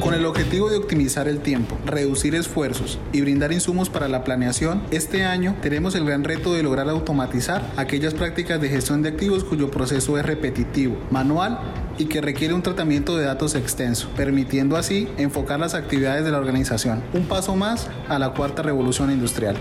Con el objetivo de optimizar el tiempo, reducir esfuerzos y brindar insumos para la planeación, este año tenemos el gran reto de lograr automatizar aquellas prácticas de gestión de activos cuyo proceso es repetitivo, manual y que requiere un tratamiento de datos extenso, permitiendo así enfocar las actividades de la organización. Un paso más a la cuarta revolución industrial.